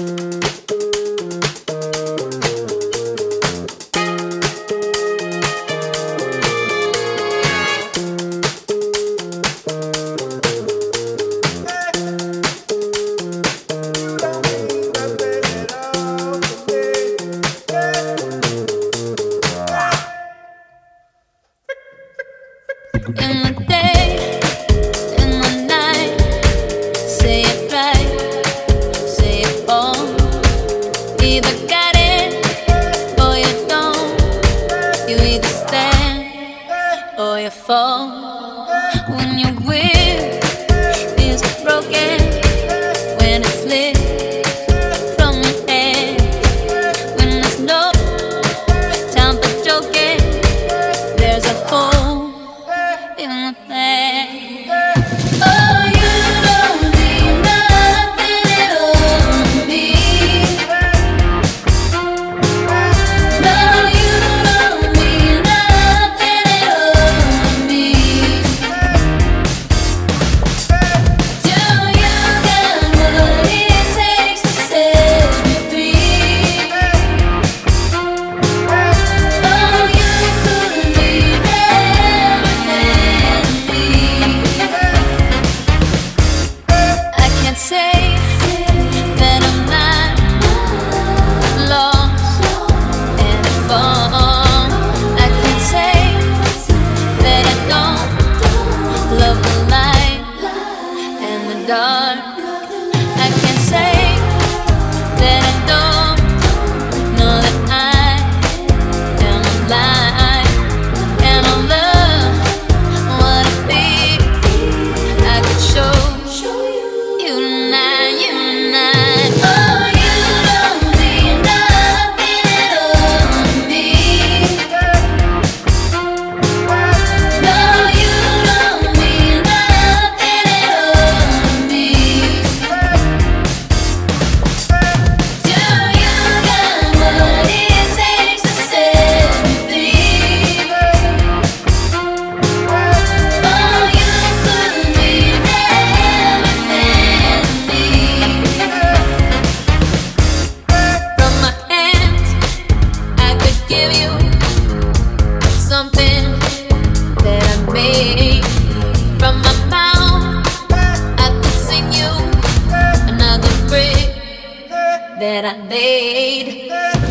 in the day you either stand or you fall when you win. done. that I made.